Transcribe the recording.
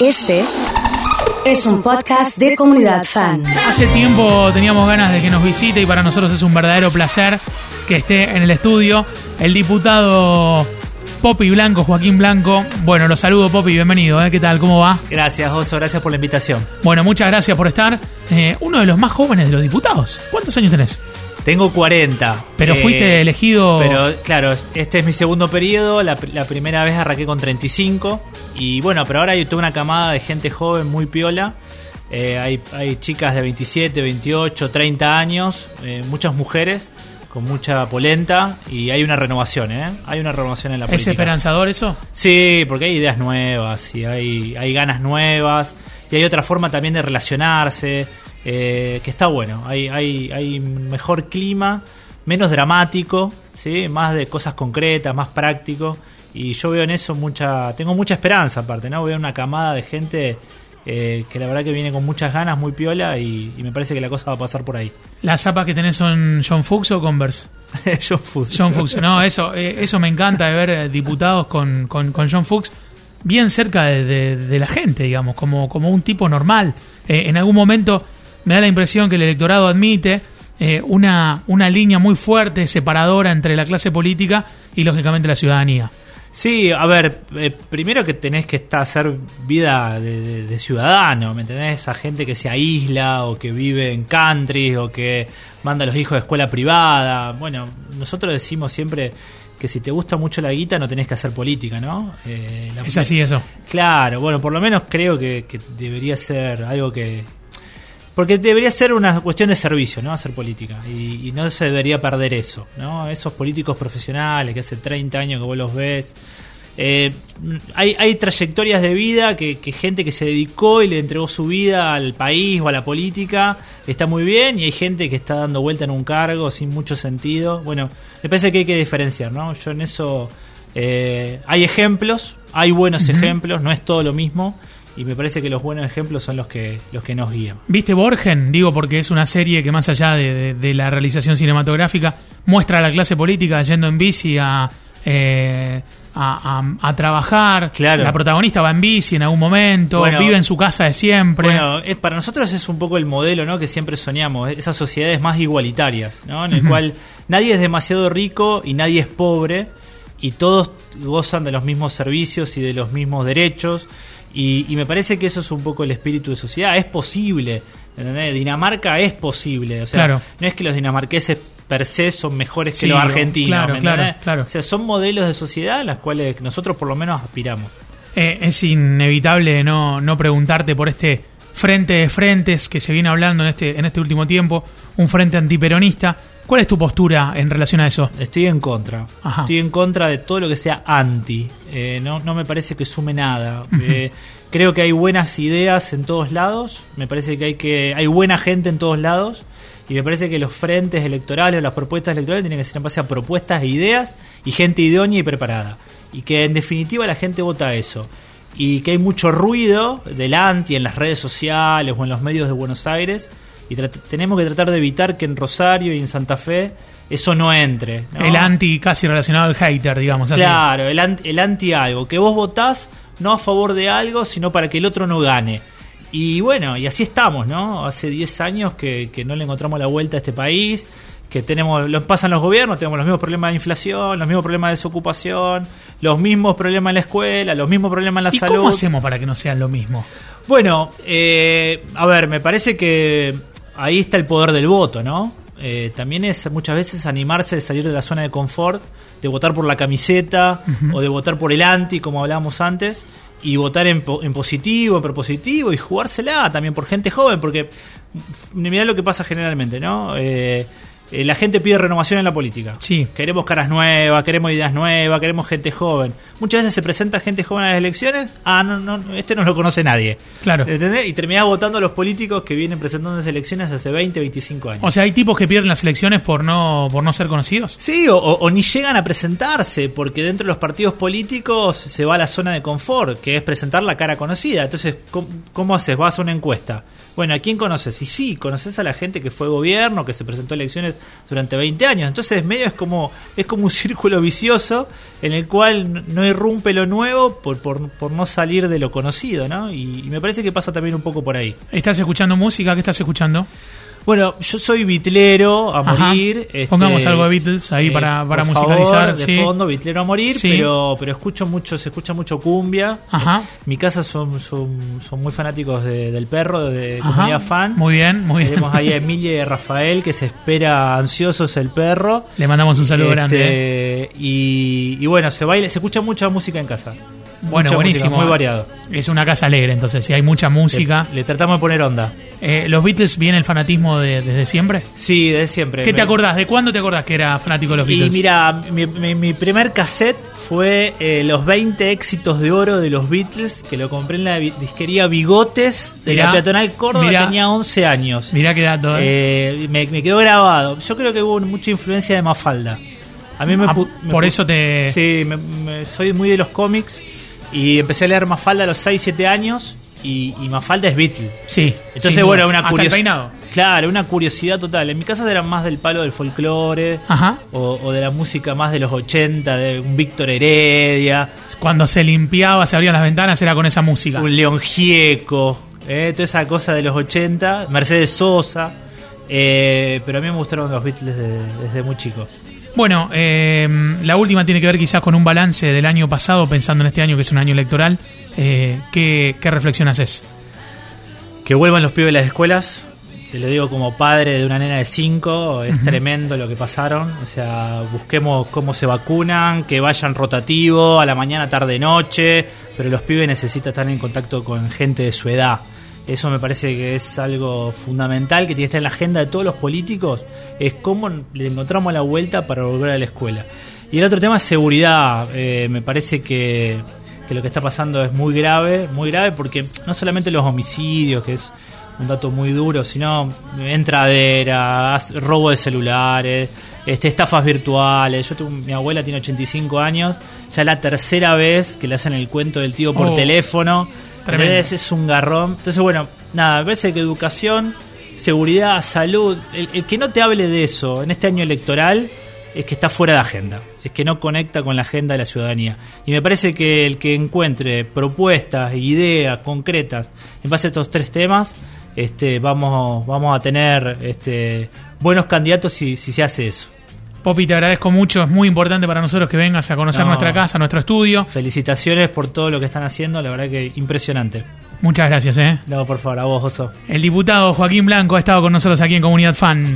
Este es un podcast de comunidad fan. Hace tiempo teníamos ganas de que nos visite y para nosotros es un verdadero placer que esté en el estudio el diputado Popi Blanco, Joaquín Blanco. Bueno, los saludo Popi, bienvenido, ¿eh? ¿qué tal? ¿Cómo va? Gracias, Oso, gracias por la invitación. Bueno, muchas gracias por estar. Eh, uno de los más jóvenes de los diputados. ¿Cuántos años tenés? Tengo 40. Pero Eh, fuiste elegido... Pero claro, este es mi segundo periodo. La, la primera vez arranqué con 35. Y bueno, pero ahora hay toda una camada de gente joven muy piola. Eh, hay, hay chicas de 27, 28, 30 años. eh, muchas mujeres con mucha polenta. Y hay una renovación, ¿eh? Hay una renovación en la ¿Es política. esperanzador eso? Sí, porque hay ideas nuevas y hay, hay ganas nuevas y hay otra forma también de relacionarse eh, que está bueno. Hay, hay, hay mejor clima, menos dramático, ¿sí? más de cosas concretas, más práctico. Y yo veo en eso mucha. Tengo mucha esperanza, aparte, ¿no? Veo una camada de gente eh, que la verdad que viene con muchas ganas, muy piola y, y me parece que la cosa va a pasar por ahí. ¿Las zapas que tenés son John Fuchs o Converse? John Fuchs. John Fuchs, no, eso, eh, eso me encanta de ver diputados con, con, con John Fuchs bien cerca de, de- de la gente, digamos, como, como un tipo normal. Eh, en algún momento me da la impresión que el electorado admite eh, una, una línea muy fuerte, separadora entre la clase política y lógicamente la ciudadanía. Sí, a ver, eh, primero que tenés que estar, hacer vida de, de- de ciudadano, ¿me entendés? Esa gente que se aísla o que vive en country o que manda a los hijos de escuela privada. Bueno, nosotros decimos siempre que si te gusta mucho la guita no tenés que hacer política, ¿no? Eh, la- Es así eso. Claro, bueno, por lo menos creo que, que debería ser algo que... Porque debería ser una cuestión de servicio, ¿no? Hacer política. Y, y no se debería perder eso, ¿no? Esos políticos profesionales que hace 30 años que vos los ves. Eh, hay, hay trayectorias de vida que, que gente que se dedicó y le entregó su vida al país o a la política está muy bien y hay gente que está dando vuelta en un cargo sin mucho sentido. Bueno, me parece que hay que diferenciar, ¿no? Yo en eso eh, hay ejemplos, hay buenos ejemplos, no es todo lo mismo y me parece que los buenos ejemplos son los que los que nos guían. ¿Viste Borgen? Digo porque es una serie que más allá de, de- de la realización cinematográfica muestra a la clase política yendo en bici a, eh, a, a- a trabajar. Claro. La protagonista va en bici en algún momento, Bueno, vive en su casa de siempre. Bueno, es, para nosotros es un poco el modelo ¿no? que siempre soñamos, esas sociedades más igualitarias, ¿no? en el cual nadie es demasiado rico y nadie es pobre y todos gozan de los mismos servicios y de los mismos derechos y, y me parece que eso es un poco el espíritu de sociedad, es posible, ¿entendés? Dinamarca es posible, o sea, Claro. no es que los dinamarqueses per se son mejores que los argentinos, claro, ¿me claro, claro. o sea, son modelos de sociedad a las cuales nosotros por lo menos aspiramos. Eh, es inevitable no, no preguntarte por este frente de frentes que se viene hablando en este, en este último tiempo, un frente antiperonista. ¿Cuál es tu postura en relación a eso? Estoy en contra. Ajá. Estoy en contra de todo lo que sea anti. Eh, no, no me parece que sume nada. Eh, creo que hay buenas ideas en todos lados. Me parece que hay que hay buena gente en todos lados. Y me parece que los frentes electorales o las propuestas electorales tienen que ser en base a propuestas e ideas y gente idónea y preparada. Y que en definitiva la gente vota eso. Y que hay mucho ruido del anti en las redes sociales o en los medios de Buenos Aires. Y tenemos que tratar de evitar que en Rosario y en Santa Fe eso no entre. ¿no? El anti casi relacionado al hater, digamos. así. Claro, el anti, el anti algo. Que vos votás no a favor de algo, sino para que el otro no gane. Y bueno, y así estamos, ¿no? Hace 10 años que, que no le encontramos la vuelta a este país, que tenemos, lo pasan los gobiernos, tenemos los mismos problemas de inflación, los mismos problemas de desocupación, los mismos problemas en la escuela, los mismos problemas en la ¿Y salud. cómo hacemos para que no sean lo mismo? Bueno, eh, a ver, me parece que ahí está el poder del voto, ¿no? Eh, también es muchas veces animarse de salir de la zona de confort, de votar por la camiseta o de votar por el anti, como hablábamos antes, y votar en, po- en positivo, en propositivo y jugársela también por gente joven, porque mirá lo que pasa generalmente, ¿no? Eh, eh, la gente pide renovación en la política. Sí. Queremos caras nuevas, queremos ideas nuevas, queremos gente joven. Muchas veces se presenta gente joven a las elecciones. Ah, no, no, este no lo conoce nadie. Claro. ¿Entendés? Y terminás votando a los políticos que vienen presentando las elecciones hace 20, 25 años. O sea, hay tipos que pierden las elecciones por no, por no ser conocidos. Sí, o, o- o ni llegan a presentarse, porque dentro de los partidos políticos se va a la zona de confort, que es presentar la cara conocida. Entonces, ¿cómo, cómo haces? Vas a una encuesta. Bueno, ¿a quién conoces? Y sí, conoces a la gente que fue gobierno, que se presentó a elecciones durante 20 años. Entonces, medio es como, es como un círculo vicioso en el cual no irrumpe lo nuevo por, por, por no salir de lo conocido, ¿no? Y, y me parece que pasa también un poco por ahí. ¿Estás escuchando música? ¿Qué estás escuchando? Bueno, yo soy bitlero a Ajá. morir. este, Pongamos algo de Beatles ahí para- para por musicalizar, favor, de sí. fondo, bitlero a morir, Sí. pero, pero escucho mucho, se escucha mucho cumbia. Ajá. Mi casa son, son, son muy fanáticos de- del perro, de Ajá. comunidad fan. Muy bien, muy bien. Tenemos ahí a Emilia y a Rafael que se espera ansiosos el perro. Le mandamos un saludo Este, grande. ¿eh? y, y bueno, se baila, se escucha mucha música en casa. Bueno, Mucha buenísimo. música, muy variado. Es una casa alegre, entonces, si hay mucha música. Le, le tratamos de poner onda. Eh, ¿Los Beatles viene el fanatismo de- desde siempre? Sí, desde siempre. ¿Qué te acordás? ¿De cuándo te acordás que era fanático de los Y Beatles? mira, mi, mi- mi primer cassette fue eh, los 20 éxitos de oro de los Beatles, que lo compré en la disquería Bigotes de Mirá, la Peatonal Córdoba, mirá. tenía 11 años. Mirá qué dato, ¿eh? Eh, me, me quedó grabado. Yo creo que hubo mucha influencia de Mafalda. A mí me, Ah, me por eso te- Sí, me- me- soy muy de los cómics y empecé a leer Mafalda a los 6, 7 años y, y Mafalda es Beatle. sí. Entonces, bueno, dudas. una curiosidad. Claro, una curiosidad total. En mi casa eran más del palo del folclore. Ajá. O, o de la música más de los 80, de un Víctor Heredia, Cuando se limpiaba, se abrían las ventanas, era con esa música. un León Gieco, eh, toda esa cosa de los 80, Mercedes Sosa. eh, pero a mí me gustaron los Beatles desde, desde muy chico. Bueno, eh, la última tiene que ver quizás con un balance del año pasado, pensando en este año que es un año electoral. Eh, ¿qué, ¿Qué reflexión haces? Que vuelvan los pibes a las escuelas. Te lo digo como padre de una nena de 5, es tremendo lo que pasaron. O sea, busquemos cómo se vacunan, que vayan rotativo a la mañana, tarde, noche. Pero los pibes necesitan estar en contacto con gente de su edad. Eso me parece que es algo fundamental que tiene que estar en la agenda de todos los políticos. Es cómo le encontramos la vuelta para volver a la escuela. Y el otro tema es seguridad. Eh, me parece que, que lo que está pasando es muy grave, muy grave porque no solamente los homicidios, que es un dato muy duro, sino entraderas, robo de celulares, este, estafas virtuales. Yo tengo, mi abuela tiene 85 años, ya la tercera vez que le hacen el cuento del tío por Oh, teléfono. tremendo. Es un garrón. Entonces, bueno, nada, me parece que educación, seguridad, salud, el, el que no te hable de eso en este año electoral es que está fuera de agenda, es que no conecta con la agenda de la ciudadanía. Y me parece que el que encuentre propuestas, ideas concretas en base a estos tres temas, este, vamos, vamos a tener este, buenos candidatos si, si se hace eso. Popi, te agradezco mucho. Es muy importante para nosotros que vengas a conocer No. nuestra casa, nuestro estudio. Felicitaciones por todo lo que están haciendo, la verdad que impresionante. Muchas gracias, ¿eh? No, por favor, a vos, Oso. El diputado Joaquín Blanco ha estado con nosotros aquí en Comunidad Fan.